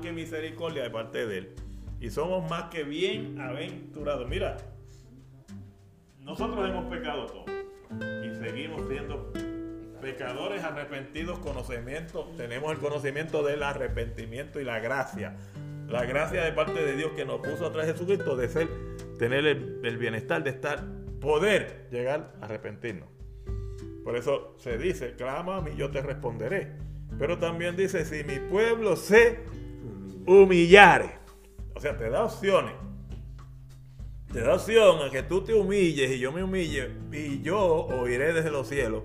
que misericordia de parte de Él. Y somos más que bienaventurados. Mira, nosotros hemos pecado todos y seguimos siendo pecadores arrepentidos, conocimiento, tenemos el conocimiento del arrepentimiento y la gracia. La gracia de parte de Dios que nos puso atrás de Jesucristo de ser, tener el, bienestar, de estar, poder llegar a arrepentirnos. Por eso se dice, clama a mí, yo te responderé. Pero también dice, si mi pueblo se humillare. O sea, te da opciones te da opción a que tú te humilles y yo me humille y yo oiré desde los cielos.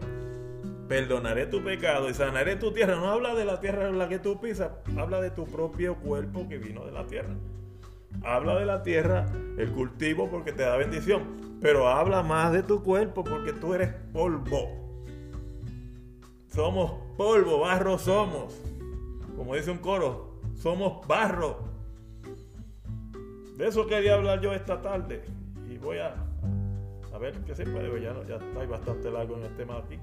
Perdonaré tu pecado y sanaré tu tierra. No habla de la tierra en la que tú pisas, habla de tu propio cuerpo que vino de la tierra. Habla de la tierra, el cultivo porque te da bendición, pero habla más de tu cuerpo porque tú eres polvo. Somos polvo, barro somos. Como dice un coro, somos barro. De eso quería hablar yo esta tarde. Y voy a, a ver qué se puede. Ya, ya está bastante largo en el tema aquí.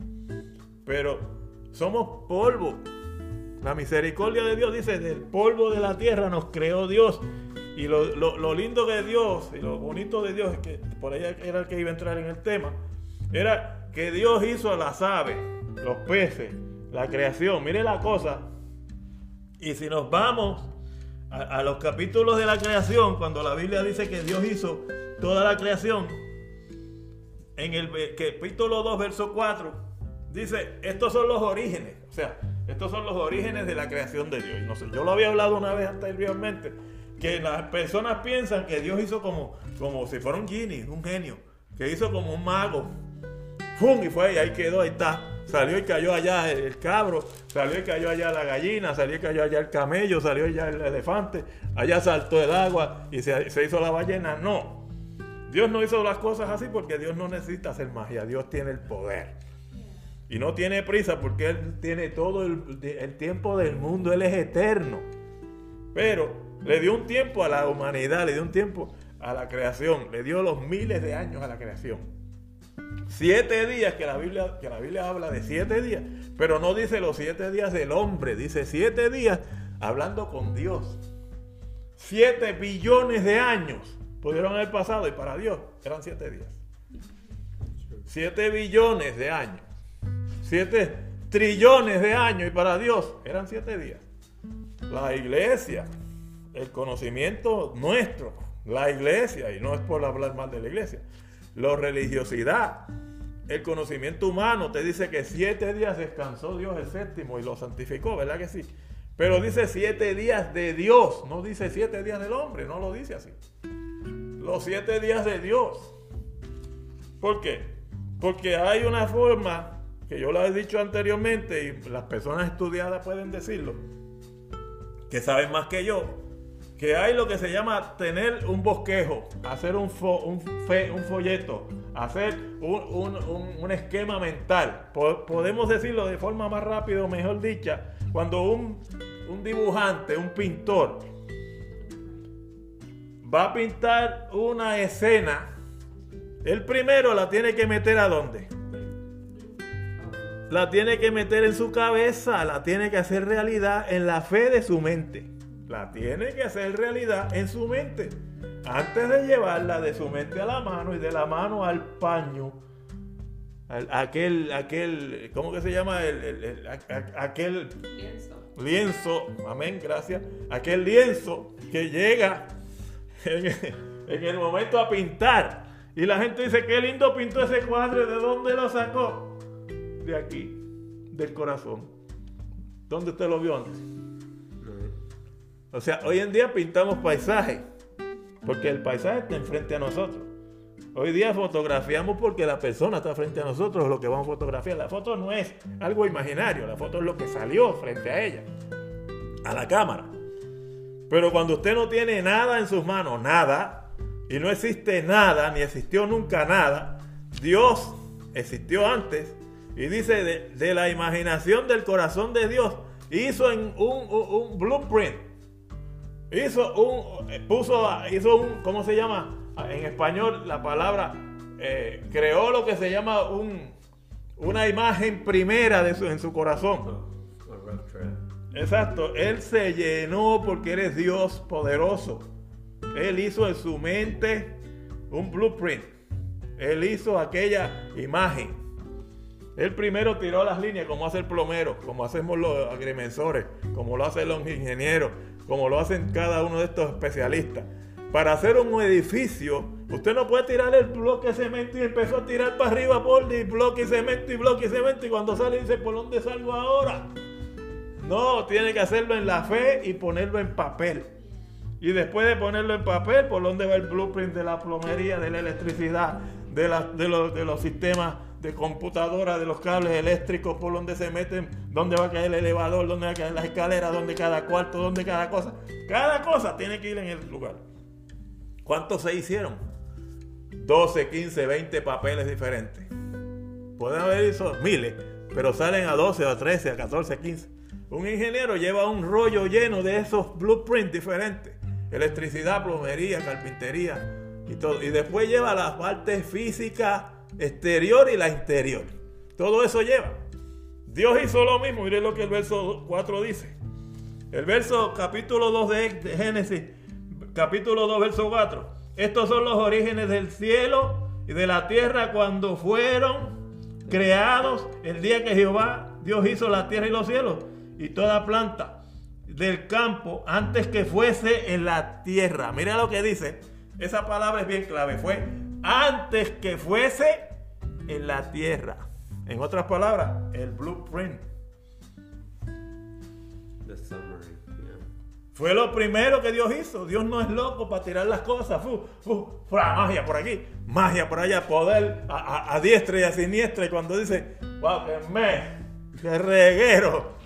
Pero somos polvo. La misericordia de Dios dice, del polvo de la tierra nos creó Dios. Y lo, lo, lindo de Dios y lo bonito de Dios, es que por ahí era el que iba a entrar en el tema, era que Dios hizo las aves, los peces, la creación. Mire la cosa. Y si nos vamos a, los capítulos de la creación, cuando la Biblia dice que Dios hizo toda la creación, en el capítulo 2, verso 4, dice, estos son los orígenes, o sea, estos son los orígenes de la creación de Dios. No sé, yo lo había hablado una vez anteriormente, que las personas piensan que Dios hizo como, como si fuera un genie, un genio, que hizo como un mago. ¡Fum! Y fue, y ahí quedó, ahí está. Salió y cayó allá el cabro, salió y cayó allá la gallina, salió y cayó allá el camello, salió allá el elefante, allá saltó el agua y se, hizo la ballena. No. Dios no hizo las cosas así porque Dios no necesita hacer magia, Dios tiene el poder. Y no tiene prisa porque Él tiene todo el, el tiempo del mundo, Él es eterno. Pero le dio un tiempo a la humanidad, le dio un tiempo a la creación, le dio los miles de años a la creación. Siete días, que la, Biblia, que la Biblia habla de siete días, pero no dice los siete días del hombre, dice siete días hablando con Dios. Siete billones de años pudieron haber pasado y para Dios eran siete días. Siete billones de años. Siete trillones de años y para Dios eran siete días. La iglesia, el conocimiento nuestro, la iglesia, y no es por hablar mal de la iglesia, la religiosidad, el conocimiento humano te dice que siete días descansó Dios el séptimo y lo santificó, ¿verdad que sí? Pero dice siete días de Dios, no dice siete días del hombre, no lo dice así. Los siete días de Dios. ¿Por qué? Porque hay una forma, que yo lo he dicho anteriormente y las personas estudiadas pueden decirlo, que saben más que yo, que hay lo que se llama tener un bosquejo, hacer un, un, un folleto, hacer un, un, esquema mental. podemos decirlo de forma más rápida o mejor dicha, cuando un, dibujante, un pintor, va a pintar una escena, el primero la tiene que meter a dónde? La tiene que meter en su cabeza, la tiene que hacer realidad en la fe de su mente la tiene que hacer realidad en su mente. Antes de llevarla de su mente a la mano y de la mano al paño, aquel, aquel, ¿cómo que se llama? El, aquel lienzo. lienzo, amén, gracias. Aquel lienzo que llega en, en el momento a pintar. Y la gente dice, qué lindo pintó ese cuadro, ¿de dónde lo sacó? De aquí, del corazón. ¿Dónde usted lo vio antes? O sea, hoy en día pintamos paisajes, porque el paisaje está enfrente a nosotros. Hoy día fotografiamos porque la persona está frente a nosotros, lo que vamos a fotografiar. La foto no es algo imaginario, la foto es lo que salió frente a ella, a la cámara. Pero cuando usted no tiene nada en sus manos, nada, y no existe nada, ni existió nunca nada, Dios existió antes, y dice de, la imaginación del corazón de Dios, hizo un, un blueprint, hizo un, eh, puso, hizo un, ¿cómo se llama? En español la palabra, eh, creó lo que se llama un, una imagen primera de su, en su corazón. Exacto, Él se llenó porque eres Dios poderoso. Él hizo en su mente un blueprint. Él hizo aquella imagen. Él primero tiró las líneas como hace el plomero, como hacemos los agrimensores, como lo hacen los ingenieros, como lo hacen cada uno de estos especialistas. Para hacer un edificio, usted no puede tirar el bloque de cemento y empezó a tirar para arriba por y bloque y cemento y bloque y cemento y cuando sale dice, ¿por dónde salgo ahora? No, tiene que hacerlo en la fe y ponerlo en papel. Y después de ponerlo en papel, ¿por dónde va el blueprint de la plomería, de la electricidad, de, los sistemas de computadora, de los cables eléctricos, por dónde se meten, dónde va a caer el elevador, dónde va a caer las escaleras, dónde cada cuarto, dónde cada cosa. Cada cosa tiene que ir en el lugar. ¿Cuántos se hicieron? 12, 15, 20 papeles diferentes. Pueden haber hecho miles, pero salen a 12, a 13, a 14, a 15. Un ingeniero lleva un rollo lleno de esos blueprints diferentes. Electricidad, plomería, carpintería y todo. Y después lleva la parte física exterior y la interior. Todo eso lleva. Dios hizo lo mismo. Miren lo que el verso 4 dice. El verso capítulo 2 de Génesis capítulo 2, verso 4. Estos son los orígenes del cielo y de la tierra cuando fueron creados el día que Jehová, Dios hizo la tierra y los cielos y toda planta del campo antes que fuese en la tierra. Mira lo que dice. Esa palabra es bien clave. Fue antes que fuese en la tierra. En otras palabras, el blueprint. Fue lo primero que Dios hizo. Dios no es loco para tirar las cosas. Fu, fu, magia por aquí, magia por allá, poder a, diestra y a siniestra. Y cuando dice, wow, que me, que reguero.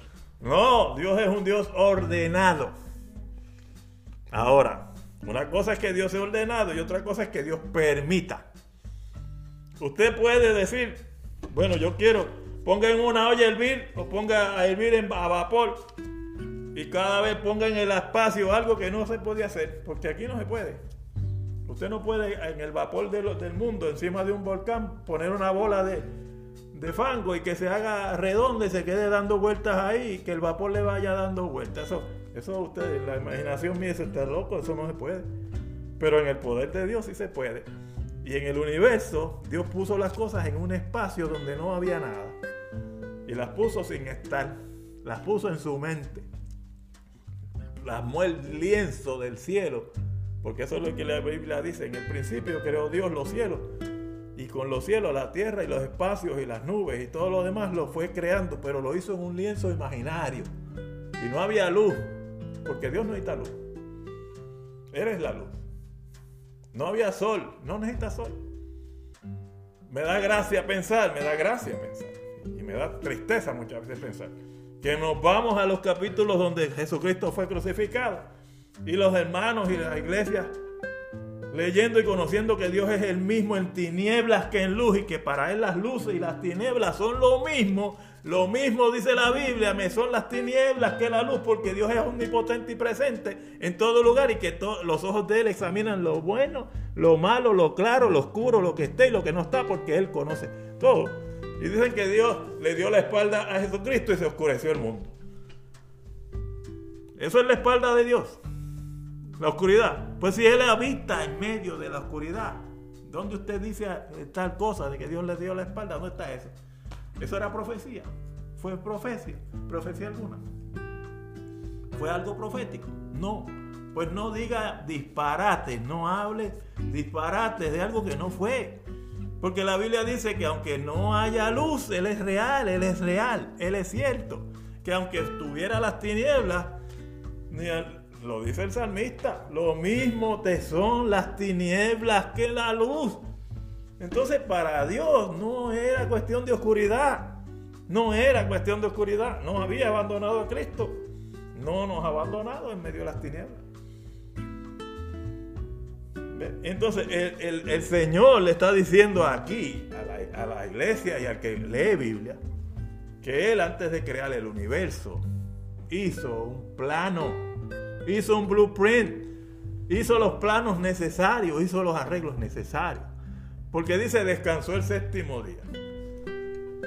No, Dios es un Dios ordenado. Ahora, una cosa es que Dios es ordenado y otra cosa es que Dios permita. Usted puede decir, bueno, yo quiero, ponga en una olla a hervir o ponga a hervir en, a vapor y cada vez ponga en el espacio algo que no se puede hacer, porque aquí no se puede. Usted no puede en el vapor del mundo, encima de un volcán, poner una bola de, fango y que se haga redonda y se quede dando vueltas ahí y que el vapor le vaya dando vueltas. Eso, eso usted, la imaginación mía, eso está loco, eso no se puede. Pero en el poder de Dios sí se puede. Y en el universo, Dios puso las cosas en un espacio donde no había nada. Y las puso sin estar. Las puso en su mente plasmó el lienzo del cielo, porque eso es lo que la Biblia dice, en el principio creó Dios los cielos, y con los cielos, la tierra y los espacios y las nubes y todo lo demás lo fue creando, pero lo hizo en un lienzo imaginario. Y no había luz, porque Dios no necesita luz. Eres la luz. No había sol, no necesita sol. Me da gracia pensar, me da gracia pensar. Y me da tristeza muchas veces pensar que nos vamos a los capítulos donde Jesucristo fue crucificado y los hermanos y la iglesia leyendo y conociendo que Dios es el mismo en tinieblas que en luz y que para Él las luces y las tinieblas son lo mismo. Lo mismo dice la Biblia, me son las tinieblas que la luz, porque Dios es omnipotente y presente en todo lugar y que los ojos de Él examinan lo bueno, lo malo, lo claro, lo oscuro, lo que esté y lo que no está, porque Él conoce todo. Y dicen que Dios le dio la espalda a Jesucristo y se oscureció el mundo. Eso es la espalda de Dios. La oscuridad. Pues si Él habita en medio de la oscuridad, ¿dónde usted dice tal cosa de que Dios le dio la espalda? ¿Dónde está eso? Eso era profecía. Fue profecía. Profecía alguna. ¿Fue algo profético? No. Pues no diga disparate, no hable disparate de algo que no fue. Porque la Biblia dice que aunque no haya luz, Él es real, Él es real, Él es cierto. Que aunque estuviera las tinieblas, lo dice el salmista, lo mismo te son las tinieblas que la luz. Entonces para Dios no era cuestión de oscuridad, no era cuestión de oscuridad, no había abandonado a Cristo, no nos ha abandonado en medio de las tinieblas. Entonces el, Señor le está diciendo aquí a la, iglesia y al que lee Biblia que Él antes de crear el universo hizo un plano, hizo un blueprint, hizo los planos necesarios, hizo los arreglos necesarios. Porque dice, descansó el séptimo día.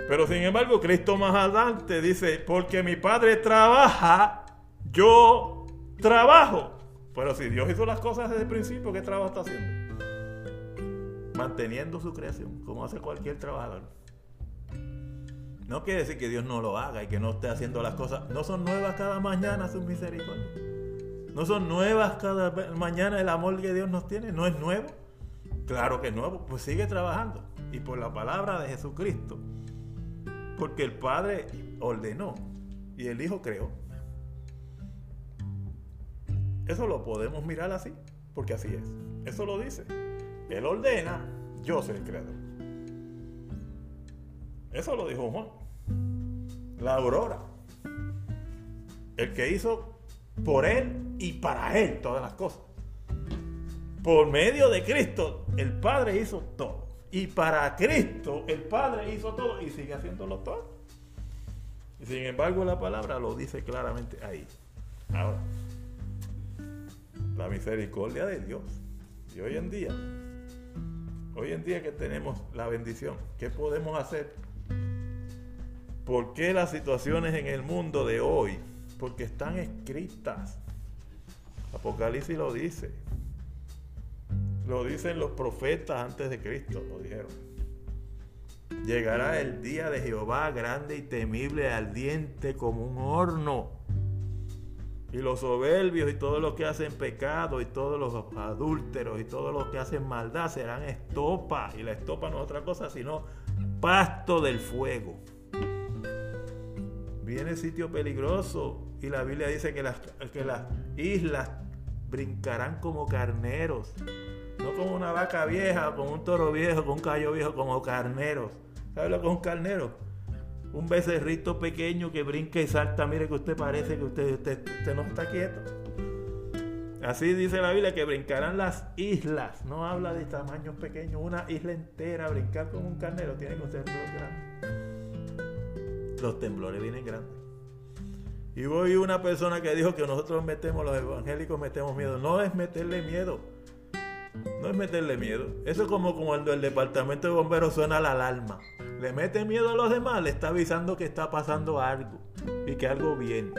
Pero sin embargo, Cristo más adelante dice, porque mi Padre trabaja, yo trabajo. Pero si Dios hizo las cosas desde el principio, ¿qué trabajo está haciendo? Manteniendo su creación, como hace cualquier trabajador. No quiere decir que Dios no lo haga y que no esté haciendo las cosas. No son nuevas cada mañana sus misericordias. No son nuevas cada mañana el amor que Dios nos tiene. No es nuevo. Claro que nuevo. Pues sigue trabajando. Y por la palabra de Jesucristo. Porque el Padre ordenó y el Hijo creó. Eso lo podemos mirar así. Porque así es. Eso lo dice. Él ordena. Yo soy el creador. Eso lo dijo Juan. La aurora. El que hizo por él y para él todas las cosas. Por medio de Cristo, el Padre hizo todo. Y para Cristo, el Padre hizo todo y sigue haciéndolo todo. Y sin embargo, la palabra lo dice claramente ahí. Ahora, la misericordia de Dios. Y hoy en día, hoy en día que tenemos la bendición, ¿qué podemos hacer ¿Por qué las situaciones en el mundo de hoy? Porque están escritas. Apocalipsis lo dice. Lo dicen los profetas antes de Cristo, lo dijeron. Llegará el día de Jehová grande y temible, ardiente como un horno. Y los soberbios y todos los que hacen pecado y todos los adúlteros y todos los que hacen maldad serán estopa. Y la estopa no es otra cosa sino pasto del fuego viene sitio peligroso y la Biblia dice que las, que las islas brincarán como carneros, no como una vaca vieja, como un toro viejo, con un caballo viejo, como carneros. ¿Sabe lo que es un carnero? Un becerrito pequeño que brinca y salta, mire que usted parece que usted, usted, usted no está quieto. Así dice la Biblia que brincarán las islas. No habla de tamaños pequeños, una isla entera, brincar como un carnero, tiene que ser grande los temblores vienen grandes. Y voy una persona que dijo que nosotros metemos, los evangélicos metemos miedo. No es meterle miedo. No es meterle miedo. Eso es como cuando el departamento de bomberos suena la alarma. Le mete miedo a los demás, le está avisando que está pasando algo y que algo viene.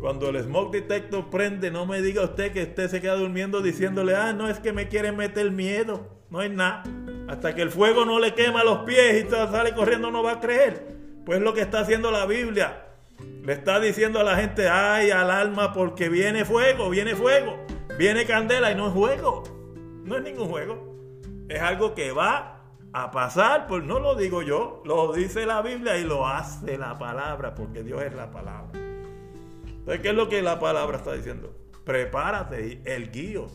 Cuando el smoke detector prende, no me diga usted que usted se queda durmiendo diciéndole, ah, no es que me quieren meter miedo. No es nada. Hasta que el fuego no le quema los pies y sale corriendo, no va a creer. Pues lo que está haciendo la Biblia. Le está diciendo a la gente, ay, al alma, porque viene fuego, viene fuego, viene candela y no es juego. No es ningún juego. Es algo que va a pasar, pues no lo digo yo, lo dice la Biblia y lo hace la palabra, porque Dios es la palabra. Entonces, ¿qué es lo que la palabra está diciendo? Prepárate, el guío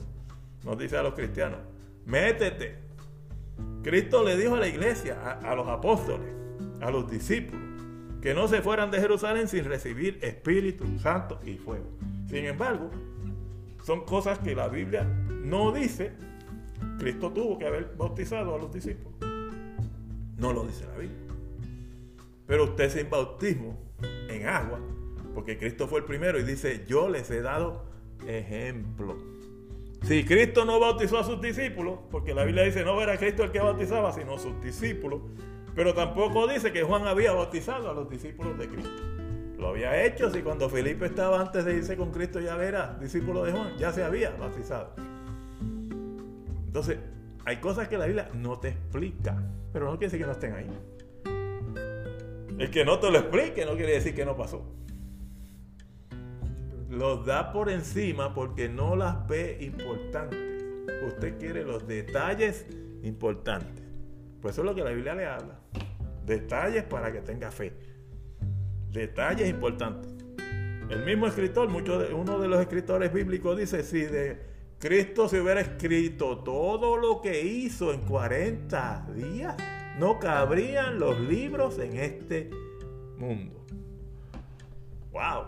nos dice a los cristianos, métete. Cristo le dijo a la iglesia, a los apóstoles, a los discípulos que no se fueran de Jerusalén sin recibir Espíritu Santo y fuego. Sin embargo, son cosas que la Biblia no dice. Cristo tuvo que haber bautizado a los discípulos. No lo dice la Biblia. Pero usted sin bautismo en agua, porque Cristo fue el primero y dice, yo les he dado ejemplo. Si Cristo no bautizó a sus discípulos, porque la Biblia dice, no era Cristo el que bautizaba, sino sus discípulos, pero tampoco dice que Juan había bautizado a los discípulos de Cristo. Lo había hecho si cuando Felipe estaba antes de irse con Cristo ya era discípulo de Juan, ya se había bautizado. Entonces, hay cosas que la Biblia no te explica, pero no quiere decir que no estén ahí. El que no te lo explique no quiere decir que no pasó. Los da por encima porque no las ve importantes. Usted quiere los detalles importantes. Pues eso es lo que la Biblia le habla. Detalles para que tenga fe. Detalles importantes. El mismo escritor, uno de los escritores bíblicos dice, si de Cristo se hubiera escrito todo lo que hizo en 40 días, no cabrían los libros en este mundo. ¡Wow!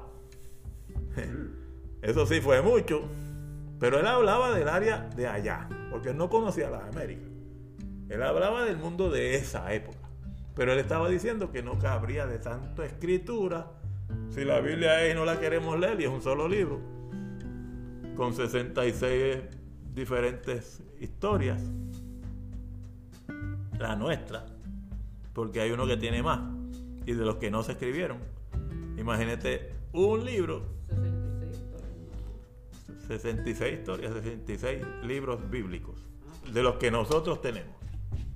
Eso sí fue mucho. Pero él hablaba del área de allá, porque él no conocía las Américas. Él hablaba del mundo de esa época. Pero él estaba diciendo que no cabría de tanto escritura. Si la Biblia es y no la queremos leer y es un solo libro, con 66 diferentes historias, la nuestra, porque hay uno que tiene más. Y de los que no se escribieron, imagínate un libro, 66 historias, 66 libros bíblicos, de los que nosotros tenemos.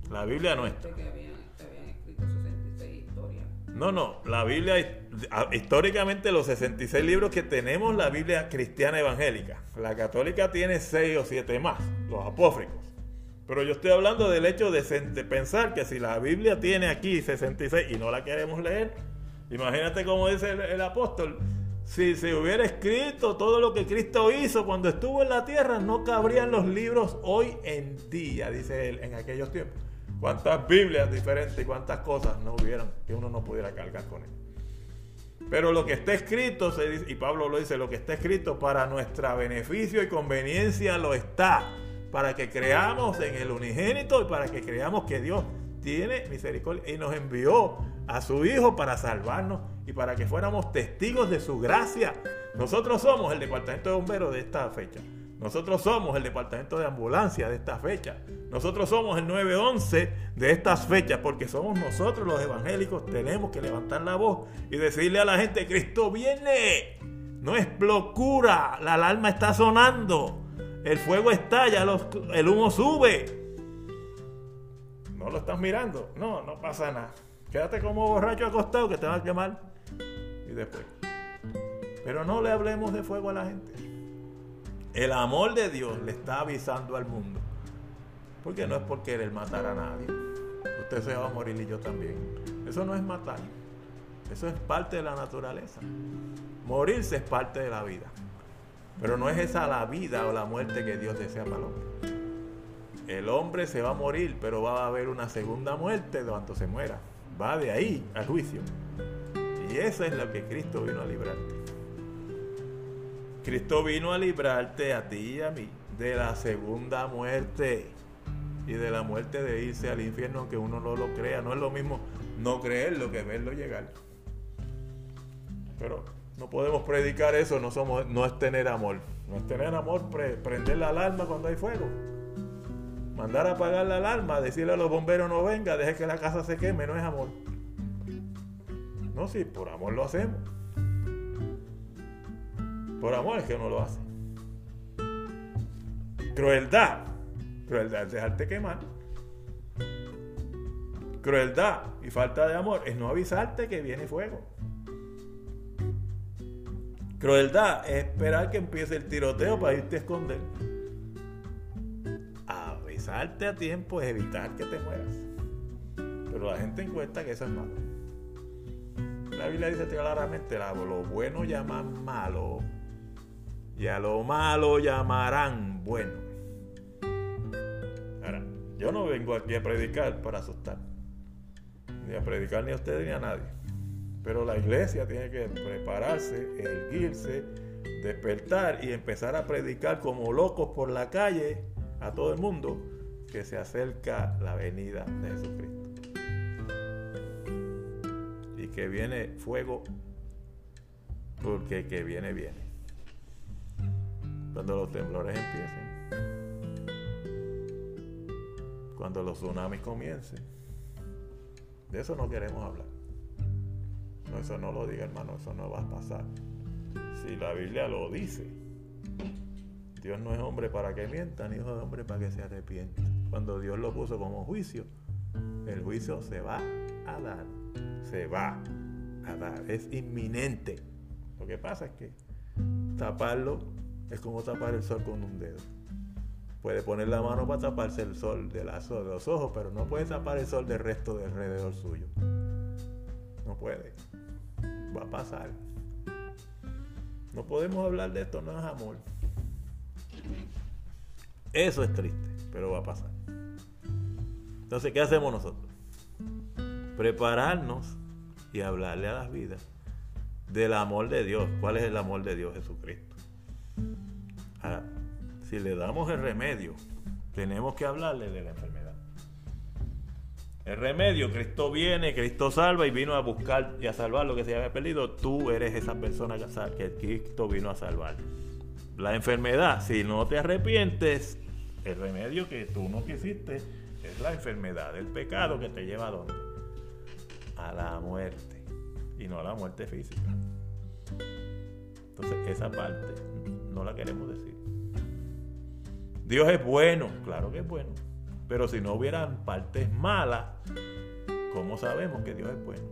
La Biblia nuestra. No, no, la Biblia, históricamente los 66 libros que tenemos, la Biblia cristiana evangélica. La católica tiene 6 o 7 más, los apócrifos. Pero yo estoy hablando del hecho de, pensar que si la Biblia tiene aquí 66 y no la queremos leer, imagínate como dice el, apóstol, si se hubiera escrito todo lo que Cristo hizo cuando estuvo en la tierra, no cabrían los libros hoy en día, dice él, en aquellos tiempos cuántas Biblias diferentes y cuántas cosas no hubieran que uno no pudiera cargar con él. Pero lo que está escrito, se dice, y Pablo lo dice, lo que está escrito para nuestra beneficio y conveniencia lo está, para que creamos en el unigénito y para que creamos que Dios tiene misericordia y nos envió a su Hijo para salvarnos y para que fuéramos testigos de su gracia. Nosotros somos el departamento de bomberos de esta fecha. Nosotros somos el departamento de ambulancia de esta fecha. Nosotros somos el 911 de estas fechas porque somos nosotros los evangélicos. Tenemos que levantar la voz y decirle a la gente, Cristo viene. No es locura, la alarma está sonando. El fuego estalla, el humo sube. No lo estás mirando. No, no pasa nada. Quédate como borracho acostado que te van a quemar. Y después. Pero no le hablemos de fuego a la gente. El amor de Dios le está avisando al mundo. Porque no es por querer matar a nadie. Usted se va a morir y yo también. Eso no es matar. Eso es parte de la naturaleza. Morirse es parte de la vida. Pero no es esa la vida o la muerte que Dios desea para el hombre. El hombre se va a morir, pero va a haber una segunda muerte cuando se muera. Va de ahí al juicio. Y eso es lo que Cristo vino a librarte. Cristo vino a librarte a ti y a mí de la segunda muerte y de la muerte de irse al infierno aunque uno no lo crea. No es lo mismo no creerlo que verlo llegar. Pero no podemos predicar eso, no, somos, no es tener amor. No es tener amor prender la alarma cuando hay fuego. Mandar a apagar la alarma, decirle a los bomberos no venga, deje que la casa se queme, no es amor. No, sí, por amor lo hacemos. Por amor es que uno lo hace. Crueldad. Crueldad es dejarte quemar. Crueldad y falta de amor es no avisarte que viene fuego. Crueldad es esperar que empiece el tiroteo para irte a esconder. Avisarte a tiempo es evitar que te mueras. Pero la gente encuesta que eso es malo. La Biblia dice claramente, lo bueno llaman malo y a lo malo llamarán bueno. Ahora, yo no vengo aquí a predicar para asustar, ni a predicar ni a ustedes ni a nadie. Pero la iglesia tiene que prepararse, erguirse, despertar y empezar a predicar como locos por la calle a todo el mundo que se acerca la venida de Jesucristo. Y que viene fuego porque que viene, viene cuando los temblores empiecen, cuando los tsunamis comiencen. De eso no queremos hablar. No, eso no lo diga hermano, eso no va a pasar. Si la Biblia lo dice, Dios no es hombre para que mienta, ni hijo de hombre para que se arrepienta. Cuando Dios lo puso como juicio, el juicio se va a dar. Se va a dar. Es inminente. Lo que pasa es que taparlo es como tapar el sol con un dedo. Puede poner la mano para taparse el sol de, de los ojos, pero no puede tapar el sol del resto de alrededor suyo. No puede. Va a pasar. No podemos hablar de esto, no es amor. Eso es triste, pero va a pasar. Entonces, ¿qué hacemos nosotros? Prepararnos y hablarle a las vidas del amor de Dios. ¿Cuál es el amor de Dios? Jesucristo. Ahora, si le damos el remedio, tenemos que hablarle de la enfermedad. El remedio, Cristo viene, Cristo salva y vino a buscar y a salvar lo que se había perdido. Tú eres esa persona que Cristo vino a salvar. La enfermedad, si no te arrepientes, el remedio que tú no quisiste es la enfermedad, el pecado que te lleva a dónde? a la muerte y no a la muerte física. Esa parte no la queremos decir. Dios es bueno, claro que es bueno, pero si no hubieran partes malas, ¿cómo sabemos que Dios es bueno?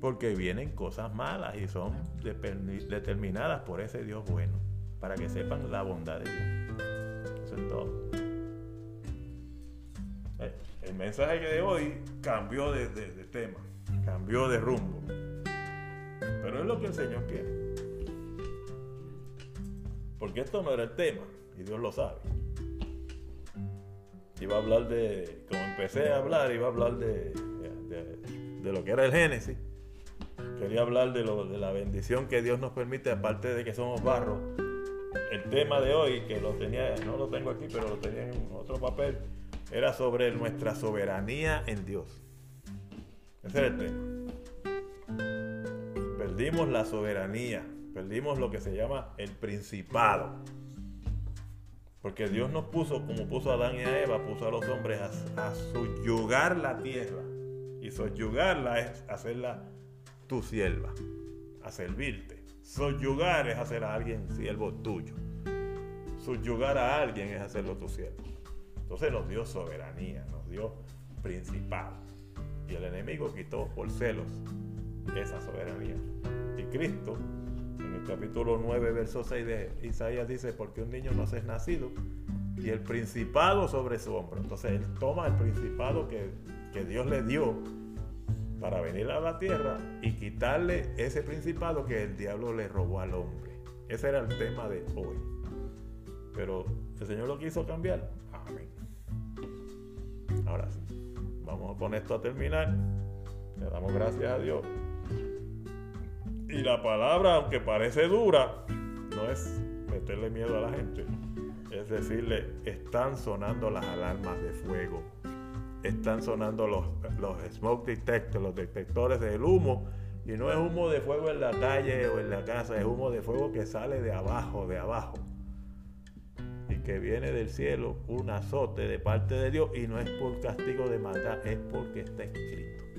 Porque vienen cosas malas y son determinadas por ese Dios bueno, para que sepan la bondad de Dios. Eso es todo. El mensaje de hoy cambió de tema, cambió de rumbo. Pero es lo que el Señor quiere. Porque esto no era el tema, y Dios lo sabe. Iba a hablar de, como empecé a hablar, iba a hablar de, de, lo que era el Génesis. Quería hablar de, lo, de la bendición que Dios nos permite, aparte de que somos barro. El tema de hoy, que lo tenía, no lo tengo aquí, pero lo tenía en otro papel, era sobre nuestra soberanía en Dios. Ese era el tema. Perdimos la soberanía, perdimos lo que se llama el principado. Porque Dios nos puso, como puso a Adán y a Eva, puso a los hombres a, subyugar la tierra. Y subyugarla es hacerla tu sierva, a servirte. Subyugar es hacer a alguien siervo tuyo. Subyugar a alguien es hacerlo tu siervo. Entonces nos dio soberanía, nos dio principado. Y el enemigo quitó por celos esa soberanía. Y Cristo capítulo 9, verso 6 de Isaías dice, porque un niño no es nacido y el principado sobre su hombro. Entonces él toma el principado que, que Dios le dio para venir a la tierra y quitarle ese principado que el diablo le robó al hombre. Ese era el tema de hoy. Pero el Señor lo quiso cambiar. Amén. Ahora sí, vamos poner esto a terminar. Le damos gracias a Dios. Y la palabra, aunque parece dura, no es meterle miedo a la gente. Es decirle, están sonando las alarmas de fuego. Están sonando los, los smoke detectors, los detectores del humo. Y no es humo de fuego en la calle o en la casa, es humo de fuego que sale de abajo, de abajo. Y que viene del cielo un azote de parte de Dios. Y no es por castigo de maldad, es porque está escrito.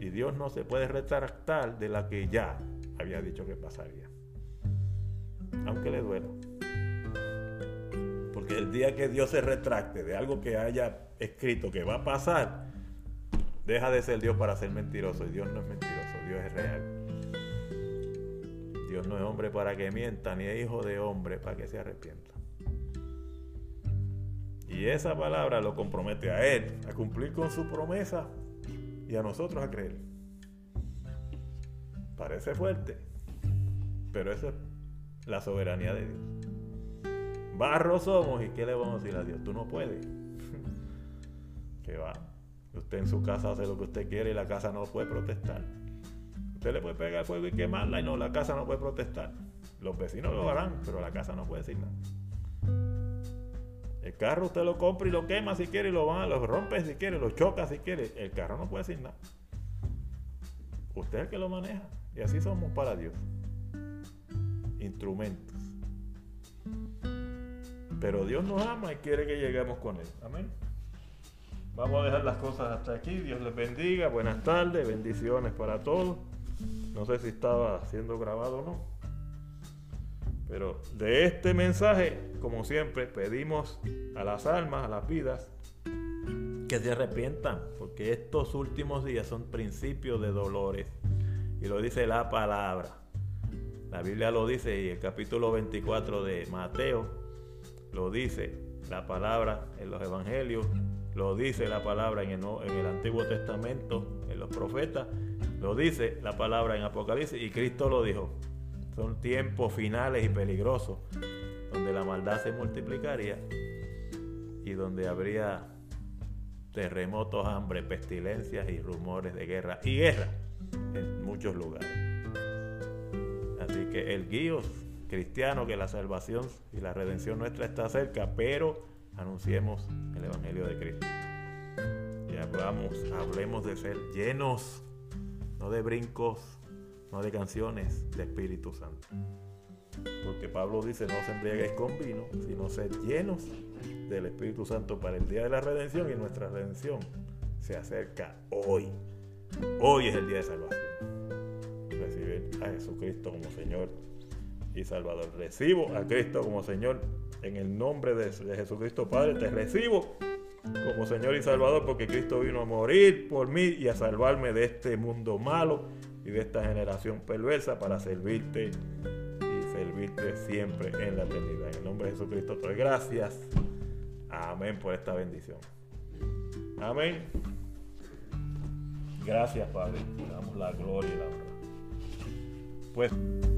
Y Dios no se puede retractar de la que ya había dicho que pasaría. Aunque le duela. Porque el día que Dios se retracte de algo que haya escrito que va a pasar, deja de ser Dios para ser mentiroso. Y Dios no es mentiroso, Dios es real. Dios no es hombre para que mienta, ni es hijo de hombre para que se arrepienta. Y esa palabra lo compromete a Él a cumplir con su promesa y a nosotros a creer. Parece fuerte, pero eso es la soberanía de Dios. Barro somos y ¿qué le vamos a decir a Dios? Tú no puedes. que va. Usted en su casa hace lo que usted quiere y la casa no puede protestar. Usted le puede pegar fuego y quemarla y no, la casa no puede protestar. Los vecinos lo harán, pero la casa no puede decir nada. El carro usted lo compra y lo quema si quiere y lo va, lo rompe si quiere, lo choca si quiere. El carro no puede decir nada. Usted es el que lo maneja. Y así somos para Dios. Instrumentos. Pero Dios nos ama y quiere que lleguemos con Él. Amén. Vamos a dejar las cosas hasta aquí. Dios les bendiga. Buenas tardes. Bendiciones para todos. No sé si estaba siendo grabado o no. Pero de este mensaje, como siempre, pedimos a las almas, a las vidas, que se arrepientan, porque estos últimos días son principios de dolores. Y lo dice la palabra. La Biblia lo dice y el capítulo 24 de Mateo lo dice la palabra en los evangelios, lo dice la palabra en el, en el Antiguo Testamento, en los profetas, lo dice la palabra en Apocalipsis y Cristo lo dijo. Son tiempos finales y peligrosos, donde la maldad se multiplicaría y donde habría terremotos, hambre, pestilencias y rumores de guerra y guerra en muchos lugares. Así que el guío cristiano que la salvación y la redención nuestra está cerca, pero anunciemos el Evangelio de Cristo. Y hablamos, hablemos de ser llenos, no de brincos, no de canciones de Espíritu Santo. Porque Pablo dice, no se embriaguéis con vino, sino sed llenos del Espíritu Santo para el día de la redención y nuestra redención se acerca hoy. Hoy es el día de salvación. Recibir a Jesucristo como Señor y Salvador. Recibo a Cristo como Señor en el nombre de, Jesucristo Padre. Te recibo como Señor y Salvador porque Cristo vino a morir por mí y a salvarme de este mundo malo y de esta generación perversa para servirte y servirte siempre en la eternidad. En el nombre de Jesucristo te doy gracias. Amén por esta bendición. Amén. Gracias, Padre. damos la gloria y la honra. Pues.